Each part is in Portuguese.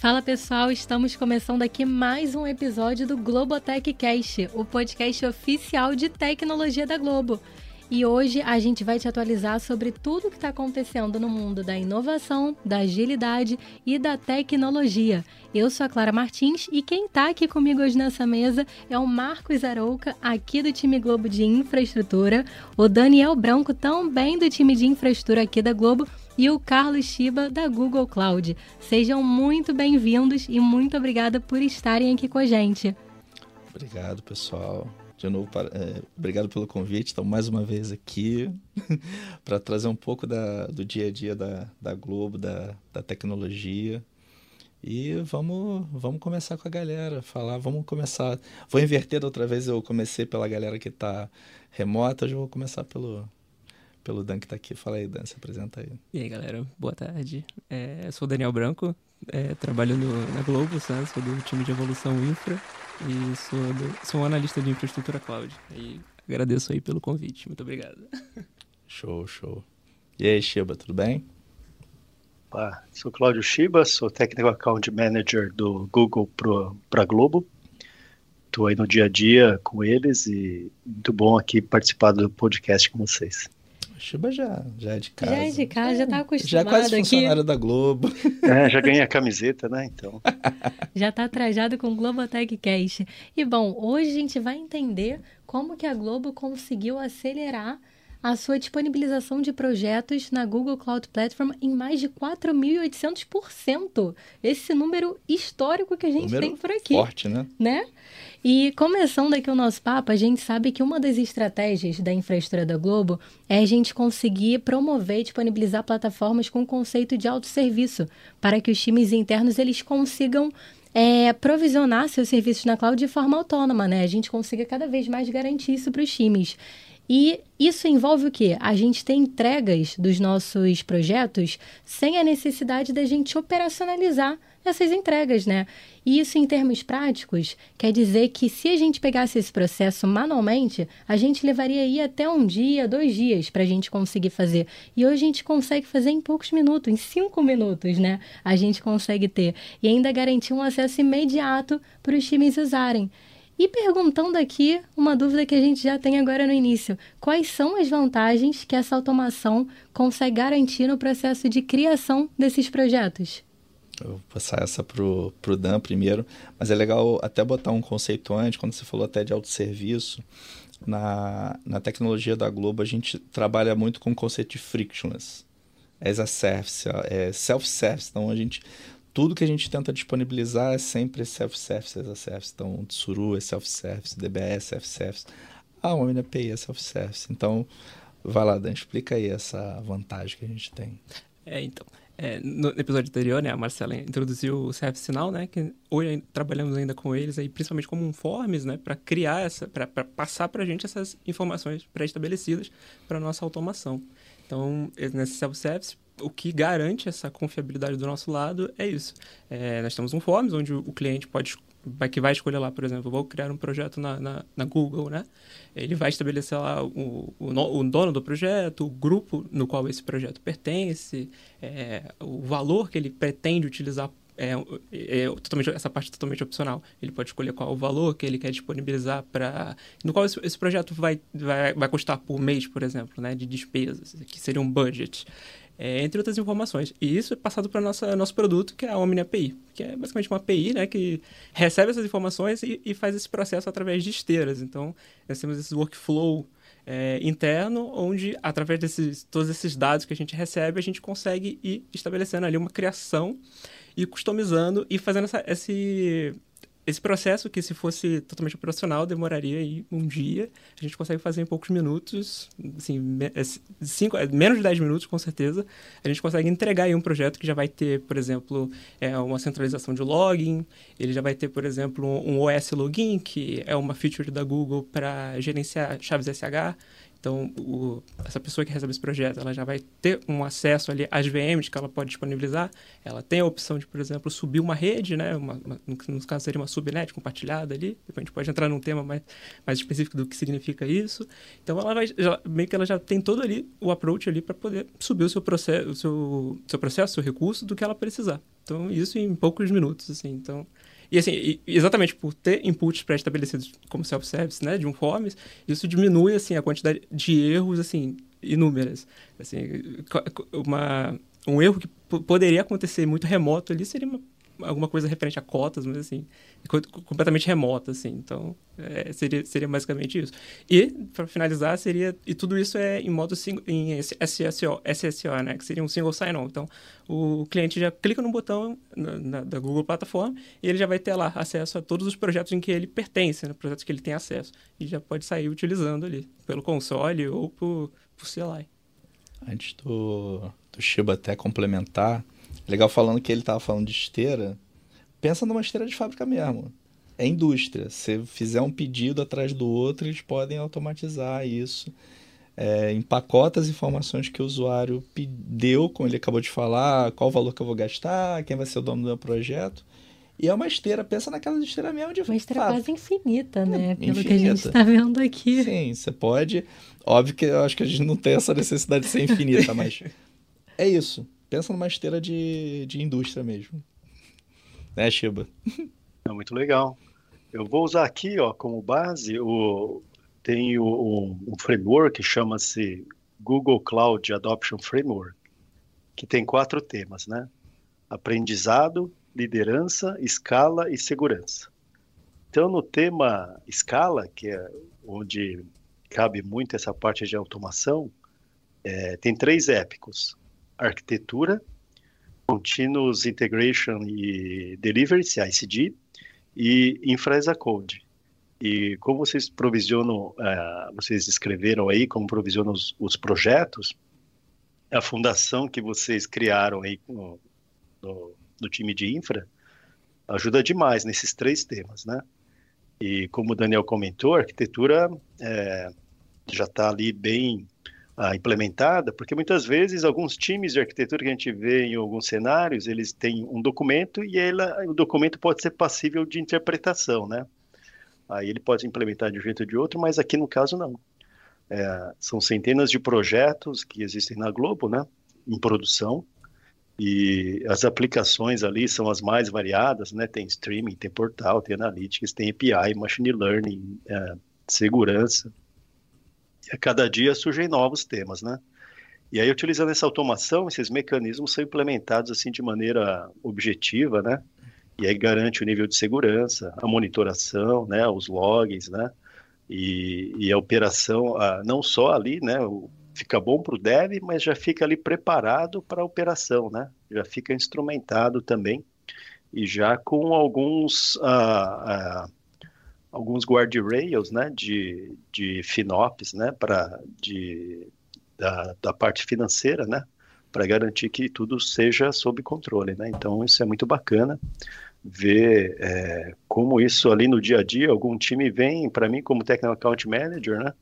Fala pessoal, estamos começando aqui mais um episódio do Globotech Cast, o podcast oficial de tecnologia da Globo. E hoje a gente vai te atualizar sobre tudo o que está acontecendo no mundo da inovação, da agilidade e da tecnologia. Eu sou a Clara Martins e quem está aqui comigo hoje nessa mesa é o Marcos Arouca, aqui do time Globo de Infraestrutura, o Daniel Branco, também do time de infraestrutura aqui da Globo, e o Carlos Chiba, da Google Cloud. Sejam muito bem-vindos e muito obrigada por estarem aqui com a gente. Obrigado, pessoal de novo, é, obrigado pelo convite. Estamos mais uma vez aqui para trazer um pouco da, do dia a dia da, da Globo, da, da tecnologia. E vamos, vamos começar com a galera, falar, vamos começar. Vou inverter da outra vez, eu comecei pela galera que está remota, hoje eu vou começar pelo, pelo Dan que está aqui. Fala aí, Dan, se apresenta aí. E aí, galera, boa tarde. É, eu sou o Daniel Branco, é, trabalho no, na Globo, né? sou do time de evolução infra e sou, do, sou um analista de infraestrutura cloud. E agradeço aí pelo convite. Muito obrigado. Show, show. E aí, Shiba, tudo bem? Opa, sou Cláudio Shiba, sou Technical Account Manager do Google para Globo. Estou aí no dia a dia com eles e muito bom aqui participar do podcast com vocês. Chuba já, já é de casa. Já é de casa, já tá acostumado Já é quase aqui. funcionário da Globo. É, já ganhei a camiseta, né, então. já tá trajado com o Globotech Cash. E bom, hoje a gente vai entender como que a Globo conseguiu acelerar a sua disponibilização de projetos na Google Cloud Platform em mais de 4.800%. Esse número histórico que a gente número tem por aqui. Forte, né? Né? E começando aqui o nosso papo, a gente sabe que uma das estratégias da infraestrutura da Globo é a gente conseguir promover e disponibilizar plataformas com o conceito de autosserviço, para que os times internos eles consigam é, provisionar seus serviços na cloud de forma autônoma, né? A gente consiga cada vez mais garantir isso para os times. E isso envolve o quê? A gente tem entregas dos nossos projetos sem a necessidade da gente operacionalizar essas entregas, né? E isso, em termos práticos, quer dizer que se a gente pegasse esse processo manualmente, a gente levaria aí até um dia, dois dias para a gente conseguir fazer. E hoje a gente consegue fazer em poucos minutos, em cinco minutos, né? A gente consegue ter. E ainda garantir um acesso imediato para os times usarem. E perguntando aqui uma dúvida que a gente já tem agora no início: quais são as vantagens que essa automação consegue garantir no processo de criação desses projetos? Eu vou passar essa pro, pro Dan primeiro, mas é legal até botar um conceito antes, quando você falou até de autosserviço. Na, na tecnologia da Globo, a gente trabalha muito com o conceito de frictionless, as a service, é self-service. Então, a gente, tudo que a gente tenta disponibilizar é sempre self-service, as a service. Então, Tsuru é self-service, DBS é self-service, a Omni API é self-service. Então, vai lá, Dan, explica aí essa vantagem que a gente tem. É, então, é, no episódio anterior, né, a Marcela introduziu o CF Sinal, né, que hoje trabalhamos ainda com eles aí, principalmente como um forms, né, para criar essa, para passar para a gente essas informações pré-estabelecidas para nossa automação. Então, nesse self-service, o que garante essa confiabilidade do nosso lado é isso. É, nós temos um forms onde o cliente pode que vai escolher lá, por exemplo, vou criar um projeto na, na, na Google, né? Ele vai estabelecer lá o, o, o, dono do projeto, o grupo no qual esse projeto pertence, é, o valor que ele pretende utilizar é, é, totalmente, essa parte é totalmente opcional. Ele pode escolher qual o valor que ele quer disponibilizar para. No qual esse, esse, projeto vai, vai, vai custar por mês, por exemplo, né, de despesas, que seria um budget é, entre outras informações. E isso é passado para nosso produto, que é a Omni API, que é basicamente uma API né, que recebe essas informações e, e faz esse processo através de esteiras. Então, nós temos esse workflow é, interno, onde, através desses todos esses dados que a gente recebe, a gente consegue ir estabelecendo ali uma criação e customizando e fazendo essa, esse, esse processo, que se fosse totalmente operacional, demoraria aí um dia, a gente consegue fazer em poucos minutos, assim, é, cinco, é, menos de 10 minutos, com certeza, a gente consegue entregar aí um projeto que já vai ter, por exemplo, é, uma centralização de login, ele já vai ter, por exemplo, um OS Login, que é uma feature da Google para gerenciar chaves SH, então, o, essa pessoa que recebe esse projeto, ela já vai ter um acesso ali às VMs que ela pode disponibilizar. Ela tem a opção de, por exemplo, subir uma rede, né? Uma, uma, no, caso seria uma subnet compartilhada ali. Depois a gente pode entrar num tema mais, mais específico do que significa isso. Então, ela vai, já, meio que ela já tem todo ali o approach ali para poder subir o seu processo, o seu, seu processo, seu recurso do que ela precisar. Então, isso em poucos minutos, assim. Então, e assim, exatamente por ter inputs pré-estabelecidos como self-service, né, de um forms, isso diminui assim a quantidade de erros assim inúmeras. Assim, uma um erro que poderia acontecer muito remoto ali seria uma alguma coisa referente a cotas, mas assim, completamente remota, assim. Então, é, seria, seria basicamente isso. E, para finalizar, seria. E tudo isso é em modo em SSO, SSO, né? Que seria um single sign-on. Então, o cliente já clica no botão na, na, da Google Plataforma e ele já vai ter lá acesso a todos os projetos em que ele pertence, né? Projetos que ele tem acesso. E já pode sair utilizando ali, pelo console ou por, por CLI. Antes do, do Shiba até complementar, Legal falando que ele estava falando de esteira. Pensa numa esteira de fábrica mesmo. É indústria. Se fizer um pedido atrás do outro, eles podem automatizar isso. É, empacota as informações que o usuário deu, como ele acabou de falar, qual o valor que eu vou gastar, quem vai ser o dono do meu projeto. E é uma esteira, pensa naquela esteira mesmo de Uma esteira fábrica. quase infinita, né? É, Pelo infinita. que a gente está vendo aqui. Sim, você pode. Óbvio que eu acho que a gente não tem essa necessidade de ser infinita, mas é isso. Pensa numa esteira de, de indústria mesmo. Né, Shiba? É muito legal. Eu vou usar aqui ó, como base o, tem o, um framework que chama-se Google Cloud Adoption Framework, que tem quatro temas, né? Aprendizado, liderança, escala e segurança. Então, no tema escala, que é onde cabe muito essa parte de automação, é, tem três épicos arquitetura, Continuous Integration e Delivery, CI/CD, e Infra as a Code. E como vocês provisionam, uh, vocês escreveram aí como provisionam os, os, projetos, a fundação que vocês criaram aí no, no, no time de infra ajuda demais nesses três temas, né? E como o Daniel comentou, a arquitetura é, já está ali bem uh, implementada, porque muitas vezes alguns times de arquitetura que a gente vê em alguns cenários, eles têm um documento e ela, o documento pode ser passível de interpretação, né? Aí ele pode implementar de um jeito ou de outro, mas aqui no caso não. É, são centenas de projetos que existem na Globo, né? Em produção, e as aplicações ali são as mais variadas, né? Tem streaming, tem portal, tem analytics, tem API, machine learning, é, segurança a cada dia surgem novos temas, né? E aí, utilizando essa automação, esses mecanismos são implementados assim de maneira objetiva, né? E aí garante o nível de segurança, a monitoração, né? Os logs, né? E, e a operação, a, não só ali, né? O, fica bom para o dev, mas já fica ali preparado para a operação, né? Já fica instrumentado também e já com alguns uh, uh, alguns guardrails, né, de, de FinOps, né, para de da, da parte financeira, né, para garantir que tudo seja sob controle, né. Então isso é muito bacana ver é, como isso ali no dia a dia, algum time vem para mim como Technical Account Manager, né,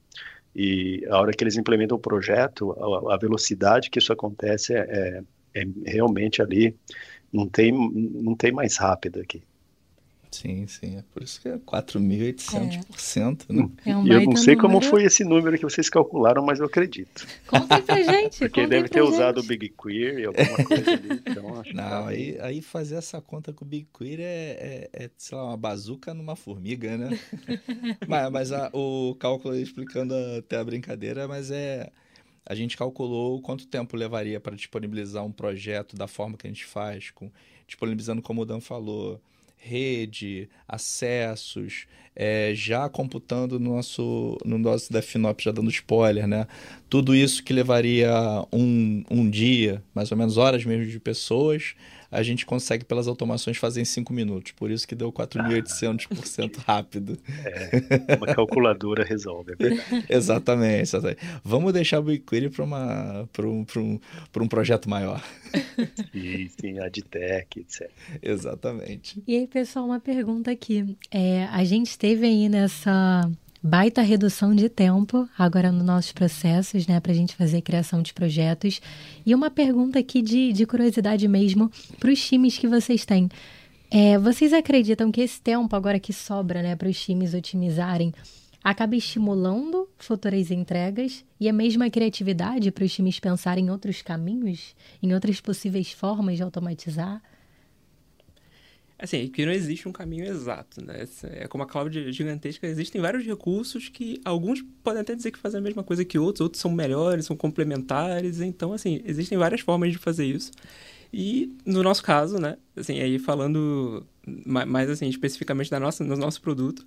e a hora que eles implementam o projeto, a, a velocidade que isso acontece é, é, é realmente ali não tem não tem mais rápido aqui. Sim, sim. É por isso que é 4.800%. É. Né? É um e eu não sei número. como foi esse número que vocês calcularam, mas eu acredito. Contem pra gente. Porque deve ter gente. usado o Big Query, alguma coisa ali. Então acho não, que... aí, aí fazer essa conta com o Big Query é, é, é sei lá, uma bazuca numa formiga, né? mas mas a, o cálculo explicando até a brincadeira, mas é. A gente calculou quanto tempo levaria para disponibilizar um projeto da forma que a gente faz, com, disponibilizando, como o Dan falou rede, acessos, é, já computando no nosso, no nosso DevFinop, já dando spoiler, né? Tudo isso que levaria um, um dia, mais ou menos horas mesmo de pessoas, a gente consegue pelas automações fazer em 5 minutos. Por isso que deu 4.800% rápido. É, uma calculadora resolve, é verdade. exatamente, exatamente. Vamos deixar o BigQuery para um, um, um projeto maior. Sim, sim, AdTech, etc. Exatamente. E aí, pessoal, uma pergunta aqui. É, a gente teve aí nessa baita redução de tempo agora nos nossos processos, né, para a gente fazer criação de projetos. E uma pergunta aqui de, de curiosidade mesmo para os times que vocês têm. É, vocês acreditam que esse tempo agora que sobra, né, para os times otimizarem, acaba estimulando futuras entregas e a mesma criatividade para os times pensarem em outros caminhos, em outras possíveis formas de automatizar? Assim, que não existe um caminho exato, né? É como a cloud gigantesca, existem vários recursos que alguns podem até dizer que fazem a mesma coisa que outros, outros são melhores, são complementares, então, assim, existem várias formas de fazer isso. E no nosso caso, né, assim, aí falando mais, assim, especificamente da nossa, do nosso produto,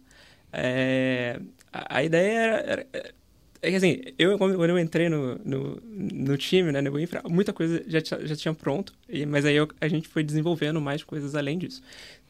é, a, a, ideia era, era é que assim, eu quando eu entrei no, no, no time, né, no Infra, muita coisa já, já tinha pronto, mas aí eu, a gente foi desenvolvendo mais coisas além disso.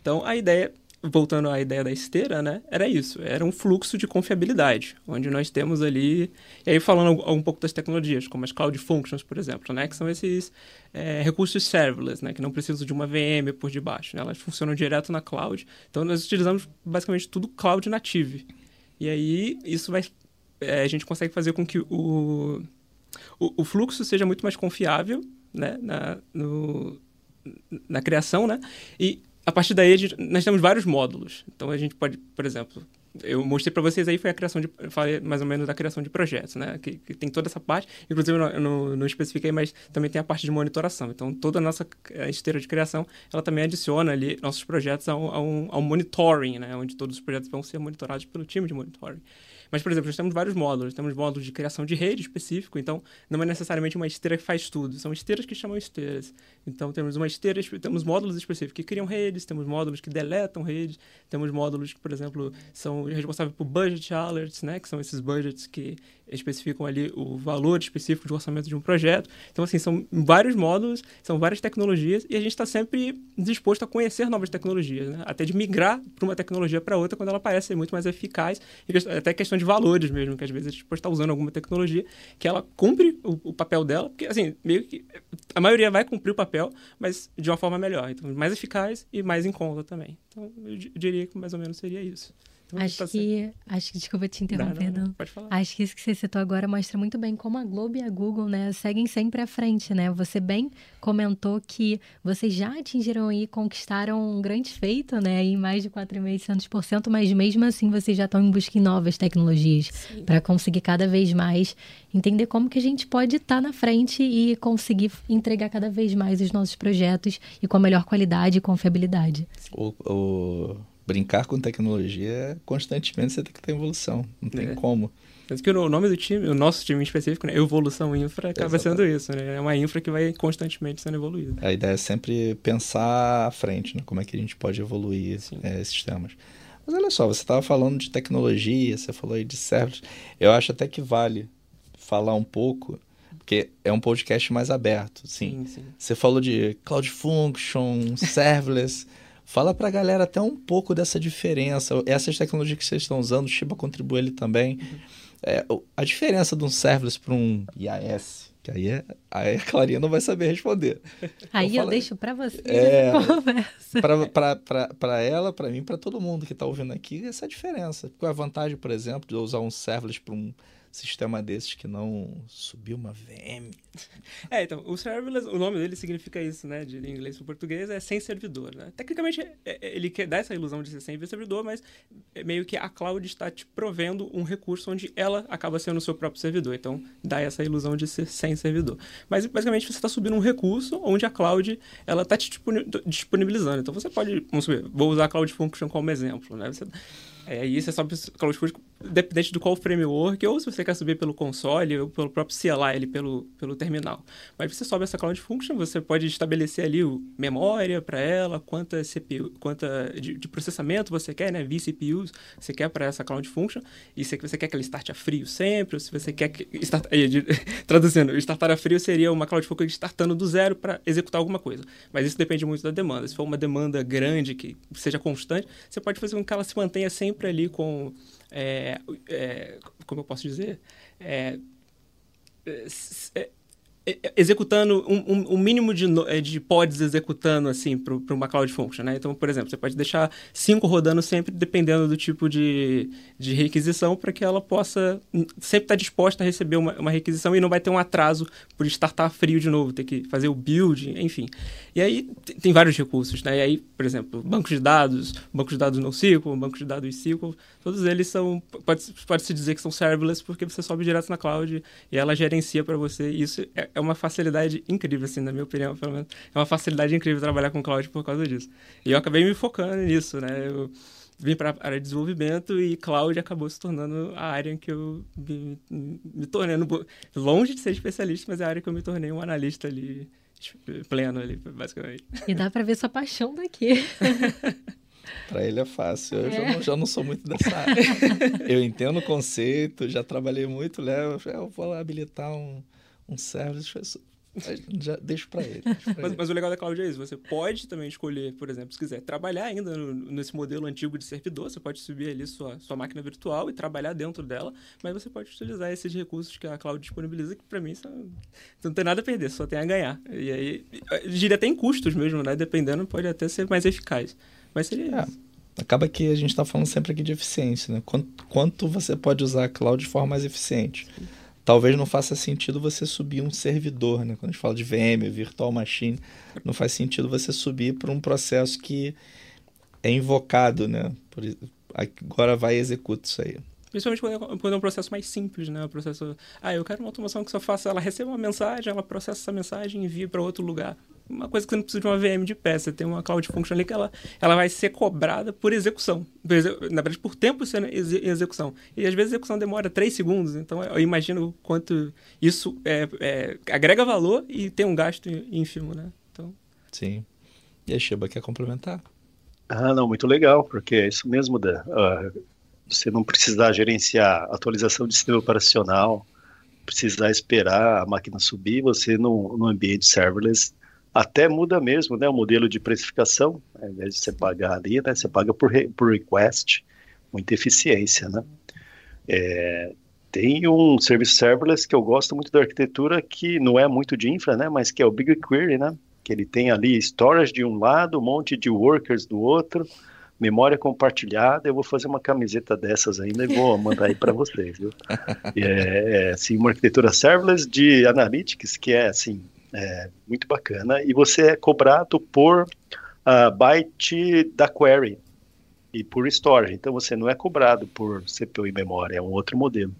Então a ideia, voltando à ideia da esteira, né, era isso, era um fluxo de confiabilidade, onde nós temos ali, e aí falando um, um pouco das tecnologias, como as Cloud Functions, por exemplo, né, que são esses é, recursos serverless, né, que não precisam de uma VM por debaixo, né, elas funcionam direto na cloud, então nós utilizamos basicamente tudo cloud native. E aí isso vai é, a gente consegue fazer com que o, o, o, fluxo seja muito mais confiável né, na, no, na criação, né? E a partir daí gente, nós temos vários módulos. Então a gente pode, por exemplo, eu mostrei para vocês aí foi a criação de falei mais ou menos da criação de projetos né? Que, que tem toda essa parte. Inclusive eu não, especifiquei mas também tem a parte de monitoração. Então toda a nossa esteira de criação ela também adiciona ali nossos projetos ao, ao monitoring né? Onde todos os projetos vão ser monitorados pelo time de monitoring mas, por exemplo, nós temos vários módulos. Temos módulos de criação de rede específico, então não é necessariamente uma esteira que faz tudo. São esteiras que chamam esteiras. Então temos uma esteira, temos módulos específicos que criam redes, temos módulos que deletam redes, temos módulos que, por exemplo, são responsáveis por budget alerts, né? Que são esses budgets que especificam ali o valor específico de orçamento de um projeto. Então, assim, são vários módulos, são várias tecnologias e a gente está sempre disposto a conhecer novas tecnologias, né? Até de migrar para uma tecnologia para outra quando ela parece ser muito mais eficaz, até questão de valores mesmo, que às vezes a gente pode estar usando alguma tecnologia que ela cumpre o, o, papel dela, porque, assim, meio que a maioria vai cumprir o papel, mas de uma forma melhor. Então, mais eficaz e mais em conta também. Então, eu diria que mais ou menos seria isso. Acho tá que, acho que, desculpa te interromper, não, não, Pode falar. Acho que isso que você citou agora mostra muito bem como a Globo e a Google, né, seguem sempre à frente, né? Você bem comentou que vocês já atingiram e conquistaram um grande feito, né, aí mais de 4,5%, mas mesmo assim vocês já estão em busca em novas tecnologias para conseguir cada vez mais entender como que a gente pode estar tá na frente e conseguir entregar cada vez mais os nossos projetos e com a melhor qualidade e confiabilidade. O, o brincar com tecnologia, constantemente você tem que ter evolução. Não tem é. como. Tanto que o nome do time, o nosso time em específico, né, Evolução Infra, acaba Exatamente. sendo isso, né? É uma infra que vai constantemente sendo evoluída. A ideia é sempre pensar à frente, né? Como é que a gente pode evoluir é, esses temas. Mas olha só, você estava falando de tecnologia, você falou aí de servers. Eu acho até que vale falar um pouco, porque é um podcast mais aberto, sim. sim, sim. Você falou de Cloud Function, Serverless. Fala para a galera até um pouco dessa diferença. Essas tecnologias que vocês estão usando, o Shiba contribui ele também. Uhum. É, a diferença de um serverless para um IAS, que aí, é, aí a Clarinha não vai saber responder. Aí então, eu deixo para você é, Para ela, para mim, para todo mundo que está ouvindo aqui, essa é a diferença. Qual é a vantagem, por exemplo, de eu usar um serverless para um sistema desses que não subiu uma VM. É, então, o serverless, o nome dele significa isso, né, de inglês para português, é sem servidor, né? Tecnicamente, é, é, ele quer dar essa ilusão de ser sem servidor, mas é meio que a cloud está te provendo um recurso onde ela acaba sendo o seu próprio servidor, então dá essa ilusão de ser sem servidor. Mas, basicamente, você está subindo um recurso onde a cloud, ela está te disponibilizando. Então, você pode, vamos subir, vou usar a Cloud Function como exemplo, né? Você, é, e você sobe Cloud Function dependente do qual framework, ou se você quer subir pelo console, ou pelo próprio CLI, pelo, pelo terminal. Mas você sobe essa Cloud Function, você pode estabelecer ali o memória para ela, quanta CPU, quanta de, de, processamento você quer, né, vCPUs você quer para essa Cloud Function, e se você quer que ela starte a frio sempre, ou se você quer que... Start, traduzindo, startar a frio seria uma Cloud Function startando do zero para executar alguma coisa. Mas isso depende muito da demanda. Se for uma demanda grande, que seja constante, você pode fazer com que ela se mantenha sempre ali com é, é, como eu posso dizer, é, é, é executando um, um, mínimo de, é, de pods executando assim para uma cloud function, né? Então, por exemplo, você pode deixar cinco rodando sempre dependendo do tipo de, de requisição para que ela possa sempre estar tá disposta a receber uma, uma, requisição e não vai ter um atraso por startar frio de novo, ter que fazer o build, enfim. E aí tem vários recursos, né? E aí, por exemplo, bancos de dados, bancos de dados NoSQL, bancos de dados SQL, todos eles são pode pode se dizer que são serverless porque você sobe direto na cloud e ela gerencia para você. Isso é é uma facilidade incrível, assim, na minha opinião, pelo menos. É uma facilidade incrível trabalhar com cloud por causa disso. E eu acabei me focando nisso, né? Eu vim para a área de desenvolvimento e cloud acabou se tornando a área em que eu me, me tornei, longe de ser especialista, mas é a área que eu me tornei um analista ali, pleno ali, basicamente. E dá para ver sua paixão daqui. Para ele é fácil. Eu é. já, não, já, não, sou muito dessa área. eu entendo o conceito, já trabalhei muito, Léo. Eu vou lá habilitar um, um service. Já deixo para ele. mas, mas, o legal da cloud é isso. Você pode também escolher, por exemplo, se quiser trabalhar ainda no, nesse modelo antigo de servidor, você pode subir ali sua, sua máquina virtual e trabalhar dentro dela, mas você pode utilizar esses recursos que a cloud disponibiliza, que para mim são, não tem nada a perder, só tem a ganhar. E aí, diria até em custos mesmo, né? Dependendo, pode até ser mais eficaz. Mas seria é. Acaba que a gente está falando sempre aqui de eficiência, né? Quanto, quanto você pode usar a cloud de forma mais eficiente. Sim talvez não faça sentido você subir um servidor, né? Quando a gente fala de VM, Virtual Machine, não faz sentido você subir para um processo que é invocado, né? Por, agora vai e executa isso aí. Principalmente quando é, quando é um processo mais simples, né? O processo, ah, eu quero uma automação que só faça, ela receba uma mensagem, ela processa essa mensagem e envia para outro lugar uma coisa que você não precisa de uma VM de pé. Você tem uma Cloud Function ali que ela, ela vai ser cobrada por execução. Na verdade, por tempo sendo em execução. E às vezes a execução demora 3 segundos. Então eu imagino quanto isso é, é, agrega valor e tem um gasto ínfimo, né? Então... Sim. E a Sheba quer complementar? Ah, não, muito legal, porque é isso mesmo, Dan. Uh, você não precisar gerenciar atualização de sistema operacional, precisar esperar a máquina subir, você no, no ambiente serverless até muda mesmo, né, o modelo de precificação, ao invés de você pagar ali, né, você paga por, re, por request, muita eficiência, né. É, tem um serviço serverless que eu gosto muito da arquitetura, que não é muito de infra, né, mas que é o BigQuery, né, que ele tem ali storage de um lado, um monte de workers do outro, memória compartilhada, eu vou fazer uma camiseta dessas ainda e vou mandar aí para vocês, viu? É, é, assim, uma arquitetura serverless de analytics que é, assim, é, muito bacana. E você é cobrado por uh, byte da query e por storage. Então você não é cobrado por CPU e memória, é um outro modelo.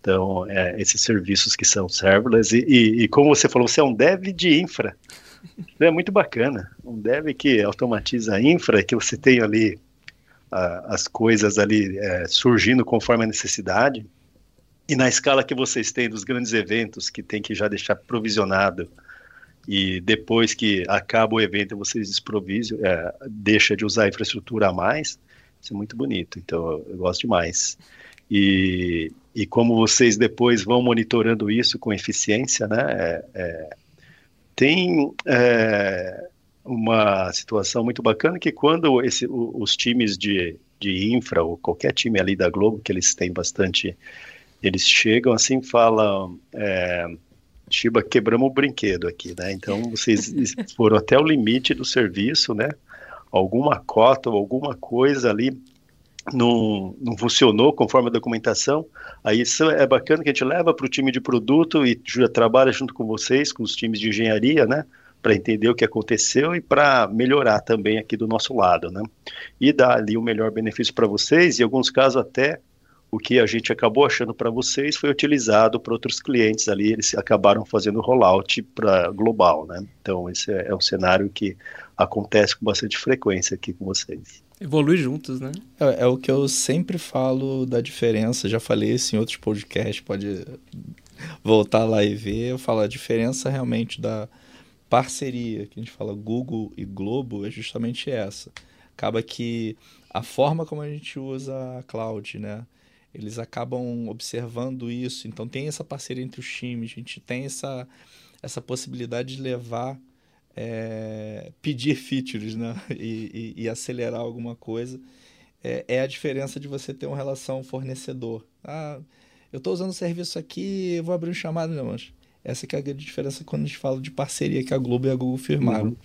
Então, é, esses serviços que são serverless, e, e, e, como você falou, você é um dev de infra. é muito bacana. Um dev que automatiza a infra, que você tem ali uh, as coisas ali é, surgindo conforme a necessidade. E na escala que vocês têm dos grandes eventos, que tem que já deixar provisionado e depois que acaba o evento vocês desprovisam, é, deixa de usar a infraestrutura a mais, isso é muito bonito, então eu gosto demais. E, e como vocês depois vão monitorando isso com eficiência, né, é, é, tem é, uma situação muito bacana que quando esse, os times de, de infra, ou qualquer time ali da Globo, que eles têm bastante, eles chegam assim falam é, Shiba, quebramos o brinquedo aqui, né? Então vocês foram até o limite do serviço, né? Alguma cota ou alguma coisa ali não, não funcionou conforme a documentação. Aí isso é bacana que a gente leva para o time de produto e já trabalha junto com vocês, com os times de engenharia, né? Para entender o que aconteceu e para melhorar também aqui do nosso lado, né? E dar ali o melhor benefício para vocês, e em alguns casos até o que a gente acabou achando para vocês foi utilizado para outros clientes ali, eles acabaram fazendo rollout para global, né? Então esse é, é um cenário que acontece com bastante frequência aqui com vocês. Evolui juntos, né? É, é, o que eu sempre falo da diferença, já falei isso em outros podcasts, pode voltar lá e ver, eu falo a diferença realmente da parceria, que a gente fala Google e Globo, é justamente essa. Acaba que a forma como a gente usa a cloud, né? eles acabam observando isso. Então tem essa parceria entre os times, a gente tem essa, essa possibilidade de levar, é, pedir features né? e, e, e, acelerar alguma coisa. É, é, a diferença de você ter uma relação fornecedor. Ah, eu estou usando o serviço aqui, vou abrir um chamado, não, mas essa que é a grande diferença quando a gente fala de parceria que a Globo e a Google firmaram. Uhum.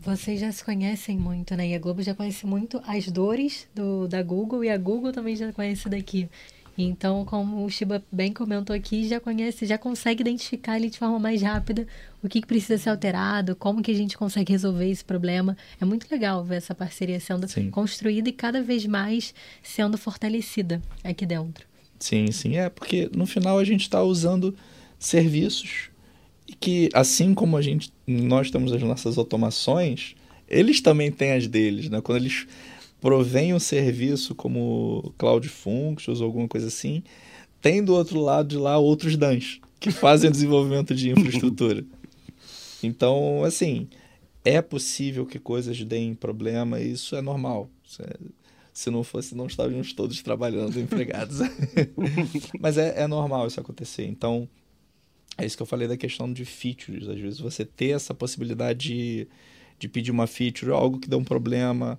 Vocês já se conhecem muito, né? E a Globo já conhece muito as dores do, da Google e a Google também já conhece daqui. Então, como o Shiba bem comentou aqui, já conhece, já consegue identificar ali de forma mais rápida o que, que precisa ser alterado, como que a gente consegue resolver esse problema. É muito legal ver essa parceria sendo sim. construída e cada vez mais sendo fortalecida aqui dentro. Sim, sim. É, porque no final a gente está usando serviços que assim como a gente, nós temos as nossas automações, eles também têm as deles, né? Quando eles provém um serviço como Cloud Functions ou alguma coisa assim, tem do outro lado de lá outros DANs que fazem desenvolvimento de infraestrutura. Então, assim, é possível que coisas deem problema, e isso é normal. É, se não fosse, não estaríamos todos trabalhando empregados. Mas é, é normal isso acontecer. Então, é isso que eu falei da questão de features. Às vezes você ter essa possibilidade de, de pedir uma feature, algo que dê um problema,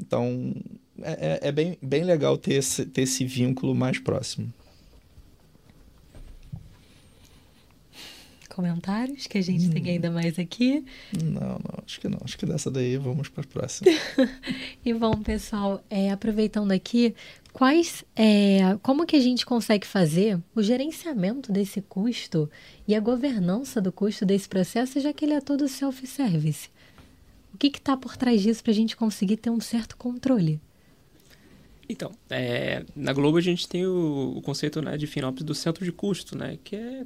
então, é, é, é bem, bem legal ter esse, ter esse vínculo mais próximo. Comentários que a gente hum. tem ainda mais aqui? Não, não, acho que não. Acho que dessa daí vamos para a próxima. e bom, pessoal, é, aproveitando aqui, quais, é, como que a gente consegue fazer o gerenciamento desse custo e a governança do custo desse processo, já que ele é todo self-service? O que está por trás disso para a gente conseguir ter um certo controle? Então, é, na Globo a gente tem o, o conceito né, de FinOps do centro de custo, né? Que é,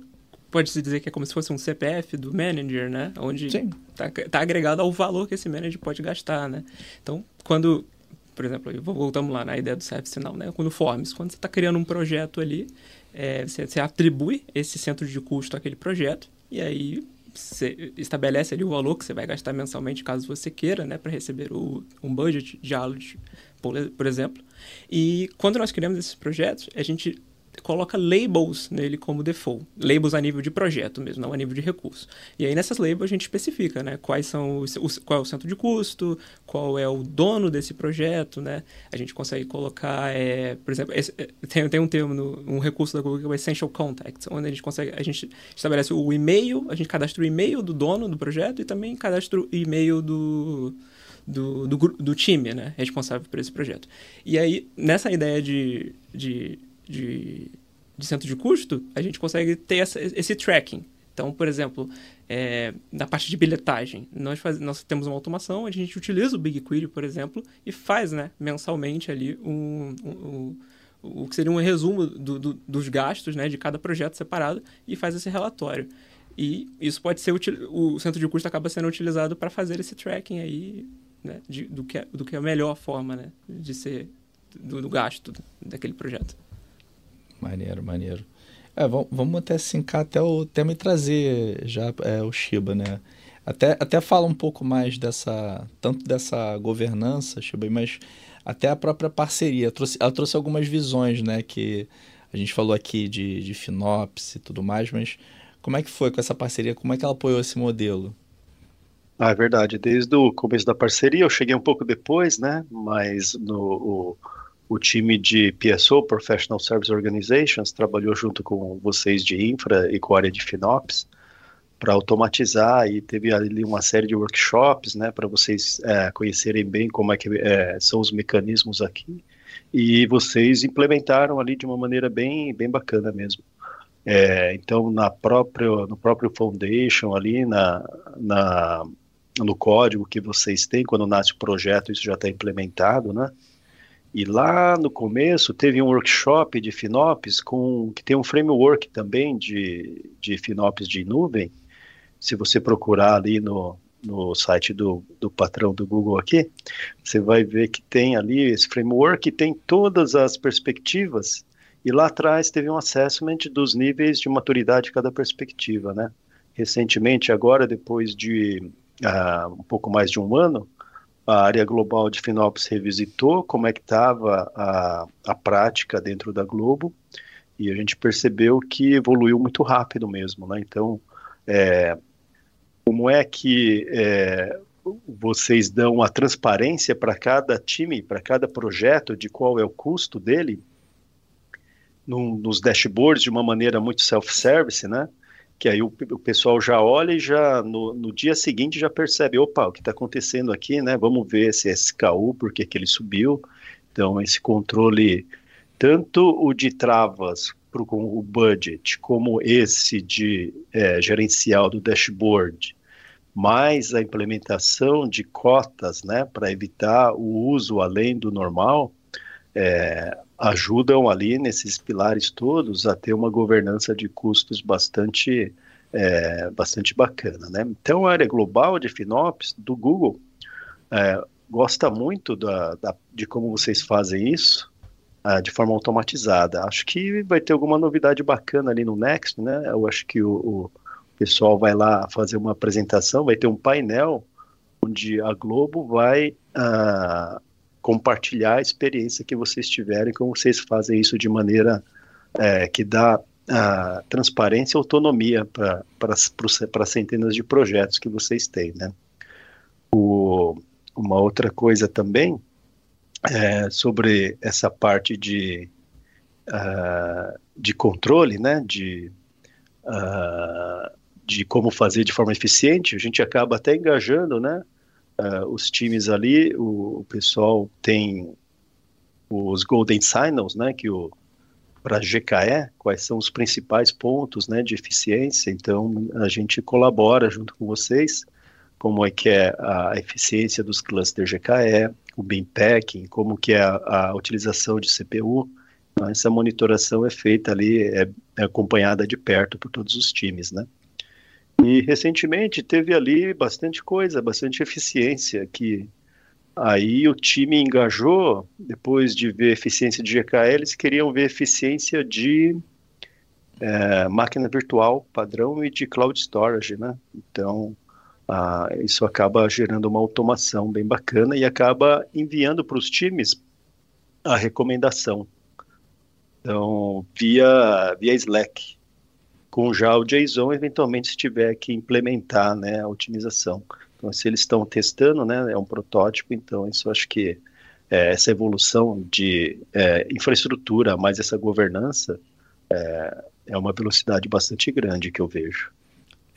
pode-se dizer que é como se fosse um CPF do manager, né? Onde está tá agregado ao valor que esse manager pode gastar, né? Então, quando, por exemplo, voltamos lá na ideia do service sinal, né? Quando Forms, quando você está criando um projeto ali, é, você, você atribui esse centro de custo àquele projeto e aí você estabelece ali o valor que você vai gastar mensalmente, caso você queira, né, para receber o, um budget de alunos, por, por exemplo. E quando nós criamos esses projetos, a gente coloca labels nele como default. Labels a nível de projeto mesmo, não a nível de recurso. E aí nessas labels a gente especifica, né? Quais são os, os, qual é o centro de custo, qual é o dono desse projeto, né? A gente consegue colocar, é, por exemplo, esse, é, tem, tem um termo, no, um recurso da Google que é o Essential Contacts, onde a gente consegue, a gente estabelece o e-mail, a gente cadastra o e-mail do dono do projeto e também cadastra o e-mail do, do, do, do, time, né? Responsável por esse projeto. E aí, nessa ideia de, de de, de centro de custo, a gente consegue ter essa, esse tracking. Então, por exemplo, é, na parte de bilhetagem, nós, faz, nós temos uma automação, a gente utiliza o BigQuery, por exemplo, e faz né, mensalmente ali um, um, um o que seria um resumo do, do, dos gastos né, de cada projeto separado e faz esse relatório. E isso pode ser o centro de custo acaba sendo utilizado para fazer esse tracking aí né, de, do, que é, do que é a melhor forma né, de ser do, do gasto daquele projeto. Maneiro, maneiro. É, vamos até sincar até o tema e trazer já é, o Shiba, né? Até, até fala um pouco mais dessa, tanto dessa governança, Shiba, mas até a própria parceria. Ela trouxe, ela trouxe algumas visões, né? Que a gente falou aqui de, de Finops e tudo mais, mas como é que foi com essa parceria? Como é que ela apoiou esse modelo? Ah, é verdade. Desde o começo da parceria, eu cheguei um pouco depois, né? Mas no, o, o time de PSO, Professional Service Organizations, trabalhou junto com vocês de infra e com a área de FinOps para automatizar e teve ali uma série de workshops, né, para vocês é, conhecerem bem como é que é, são os mecanismos aqui e vocês implementaram ali de uma maneira bem, bem bacana mesmo. É, então, na própria, no próprio Foundation ali, na, na, no código que vocês têm, quando nasce o projeto, isso já está implementado, né? E lá no começo teve um workshop de FinOps com que tem um framework também de, de FinOps de nuvem. Se você procurar ali no, no site do, do patrão do Google aqui, você vai ver que tem ali esse framework que tem todas as perspectivas. E lá atrás teve um assessment dos níveis de maturidade de cada perspectiva, né? Recentemente, agora, depois de uh, um pouco mais de um ano, a área global de FinOps revisitou como é que estava a, a prática dentro da Globo e a gente percebeu que evoluiu muito rápido mesmo, né? Então, é, como é que é, vocês dão a transparência para cada time, para cada projeto, de qual é o custo dele, num, nos dashboards de uma maneira muito self-service, né? Que aí o, o, pessoal já olha e já no, no, dia seguinte já percebe, opa, o que está acontecendo aqui, né? Vamos ver esse SKU, por que ele subiu. Então, esse controle, tanto o de travas pro, com o budget, como esse de é, gerencial do dashboard, mais a implementação de cotas, né, para evitar o uso além do normal, é, ajudam ali nesses pilares todos a ter uma governança de custos bastante é, bastante bacana, né? Então, a área global de FinOps do Google é, gosta muito da, da, de como vocês fazem isso uh, de forma automatizada. Acho que vai ter alguma novidade bacana ali no Next, né? Eu acho que o, o pessoal vai lá fazer uma apresentação, vai ter um painel onde a Globo vai uh, compartilhar a experiência que vocês tiverem, como vocês fazem isso de maneira é, que dá uh, transparência e autonomia para centenas de projetos que vocês têm, né? O, uma outra coisa também é sobre essa parte de, uh, de controle, né? De, uh, de como fazer de forma eficiente, a gente acaba até engajando, né? Uh, os times ali, o, o, pessoal tem os Golden Signals, né? Que o para GKE, quais são os principais pontos, né? De eficiência. Então a gente colabora junto com vocês como é que é a eficiência dos clusters GKE, o Beam Packing, como que é a, a utilização de CPU. Então, essa monitoração é feita ali, é, é, acompanhada de perto por todos os times, né? E recentemente teve ali bastante coisa, bastante eficiência que aí o time engajou, depois de ver eficiência de GKE, eles queriam ver eficiência de é, máquina virtual padrão e de cloud storage, né? Então, ah, isso acaba gerando uma automação bem bacana e acaba enviando para os times a recomendação. Então, via, via Slack. Com já o JSON, eventualmente, se tiver que implementar né, a otimização. Então, se eles estão testando, né, é um protótipo, então isso acho que é, essa evolução de é, infraestrutura, mais essa governança, é, é uma velocidade bastante grande que eu vejo.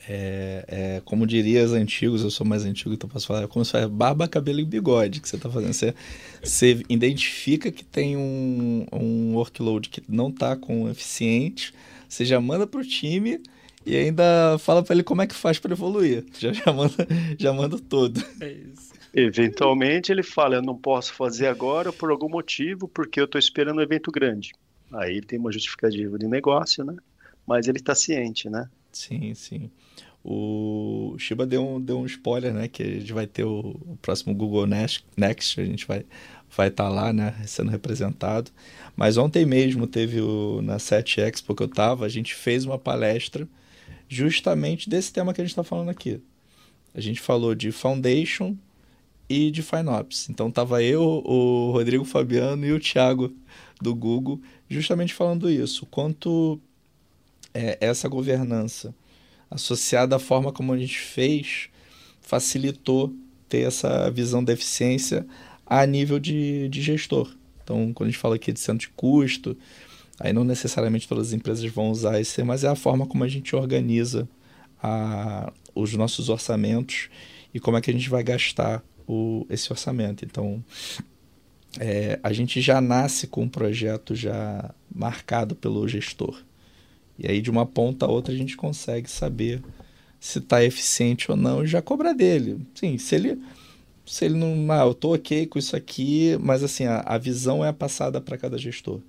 É, é, como diria os antigos, eu sou mais antigo, então posso falar, é como se faz barba, cabelo e bigode que você está fazendo. Você, você, identifica que tem um, um workload que não está com eficiente, você já manda para o time e ainda fala para ele como é que faz para evoluir. Já, já, manda, já manda todo. É isso. Eventualmente ele fala, eu não posso fazer agora por algum motivo, porque eu estou esperando um evento grande. Aí ele tem uma justificativa de negócio, né? Mas ele está ciente, né? Sim, sim. O Shiba deu um, deu um spoiler, né? Que a gente vai ter o, o próximo Google Next, Next, a gente vai vai estar tá lá, né? Sendo representado. Mas ontem mesmo teve o, na 7 Expo que eu tava, a gente fez uma palestra justamente desse tema que a gente está falando aqui. A gente falou de Foundation e de FineOps. Então tava eu, o Rodrigo Fabiano e o Thiago do Google justamente falando isso. Quanto é, essa governança associada à forma como a gente fez, facilitou ter essa visão da eficiência a nível de, de gestor. Então, quando a gente fala aqui de centro de custo, aí não necessariamente todas as empresas vão usar esse, mas é a forma como a gente organiza a, os nossos orçamentos e como é que a gente vai gastar o, esse orçamento. Então, é, a gente já nasce com um projeto já marcado pelo gestor. E aí, de uma ponta a outra, a gente consegue saber se está eficiente ou não e já cobrar dele. Sim, se ele, se ele não. Ah, eu estou ok com isso aqui, mas assim, a, a visão é passada para cada gestor.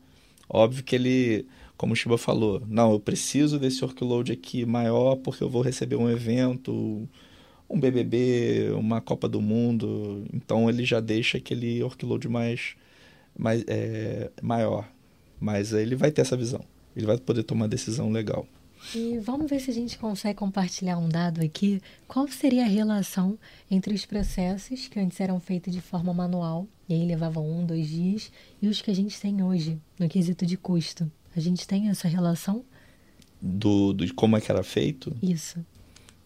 Óbvio que ele, como o Shiba falou, não, eu preciso desse workload aqui maior porque eu vou receber um evento, um BBB, uma Copa do Mundo. Então ele já deixa aquele workload mais, mais é, maior. Mas ele vai ter essa visão ele vai poder tomar decisão legal. E vamos ver se a gente consegue compartilhar um dado aqui. Qual seria a relação entre os processos que antes eram feitos de forma manual, e aí levavam um, dois dias, e os que a gente tem hoje, no quesito de custo? A gente tem essa relação? Do, do de como é que era feito? Isso.